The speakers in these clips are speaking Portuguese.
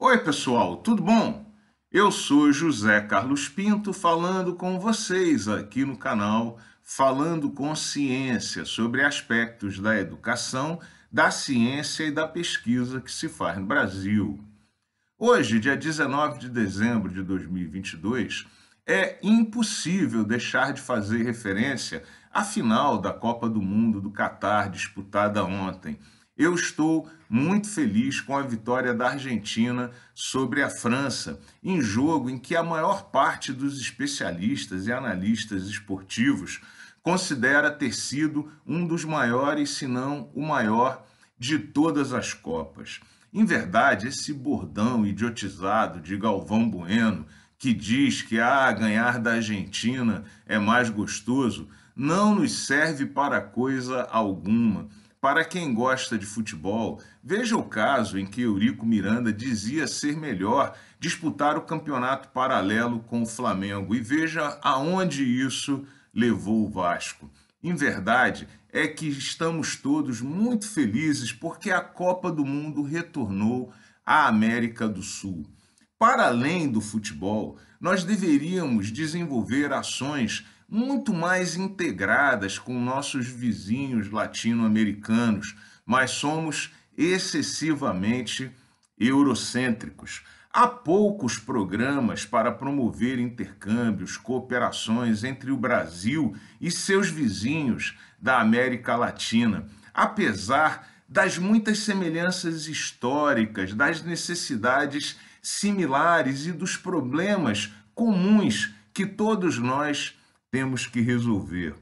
Oi, pessoal, tudo bom? Eu sou José Carlos Pinto falando com vocês aqui no canal Falando com Ciência sobre aspectos da educação, da ciência e da pesquisa que se faz no Brasil. Hoje, dia 19 de dezembro de 2022, é impossível deixar de fazer referência à final da Copa do Mundo do Catar disputada ontem eu estou muito feliz com a vitória da Argentina sobre a França, em jogo em que a maior parte dos especialistas e analistas esportivos considera ter sido um dos maiores, se não o maior, de todas as Copas. Em verdade, esse bordão idiotizado de Galvão Bueno, que diz que ah, ganhar da Argentina é mais gostoso, não nos serve para coisa alguma para quem gosta de futebol, veja o caso em que Eurico Miranda dizia ser melhor disputar o campeonato paralelo com o Flamengo e veja aonde isso levou o Vasco. Em verdade, é que estamos todos muito felizes porque a Copa do Mundo retornou à América do Sul. Para além do futebol, nós deveríamos desenvolver ações muito mais integradas com nossos vizinhos latino-americanos, mas somos excessivamente eurocêntricos. Há poucos programas para promover intercâmbios, cooperações entre o Brasil e seus vizinhos da América Latina, apesar das muitas semelhanças históricas, das necessidades similares e dos problemas comuns que todos nós temos que resolver.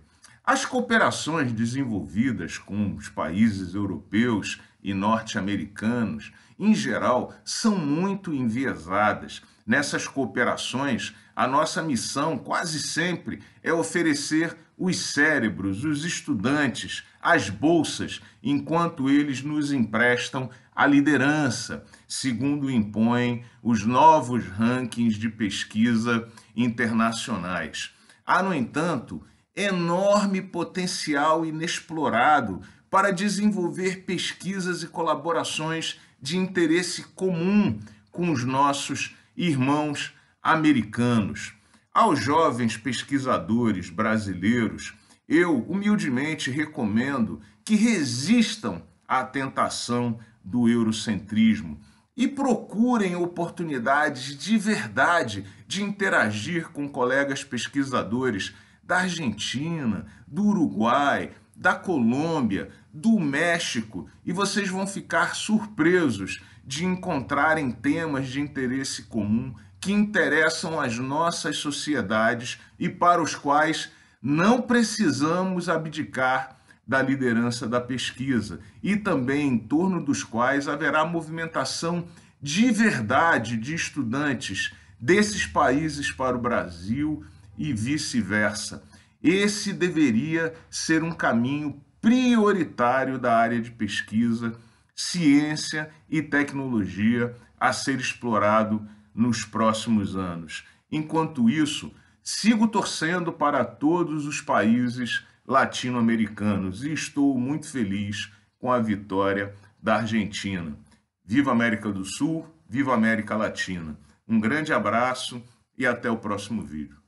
As cooperações desenvolvidas com os países europeus e norte-americanos, em geral, são muito enviesadas. Nessas cooperações, a nossa missão quase sempre é oferecer os cérebros, os estudantes, as bolsas, enquanto eles nos emprestam a liderança, segundo impõem os novos rankings de pesquisa internacionais. Há, no entanto, enorme potencial inexplorado para desenvolver pesquisas e colaborações de interesse comum com os nossos irmãos americanos. Aos jovens pesquisadores brasileiros, eu humildemente recomendo que resistam à tentação do eurocentrismo e procurem oportunidades de verdade de interagir com colegas pesquisadores da Argentina, do Uruguai, da Colômbia, do México, e vocês vão ficar surpresos de encontrarem temas de interesse comum que interessam as nossas sociedades e para os quais não precisamos abdicar da liderança da pesquisa e também em torno dos quais haverá movimentação de verdade de estudantes desses países para o Brasil e vice-versa. Esse deveria ser um caminho prioritário da área de pesquisa, ciência e tecnologia a ser explorado nos próximos anos. Enquanto isso, sigo torcendo para todos os países latino-americanos e estou muito feliz com a vitória da Argentina. Viva América do Sul, viva América Latina. Um grande abraço e até o próximo vídeo.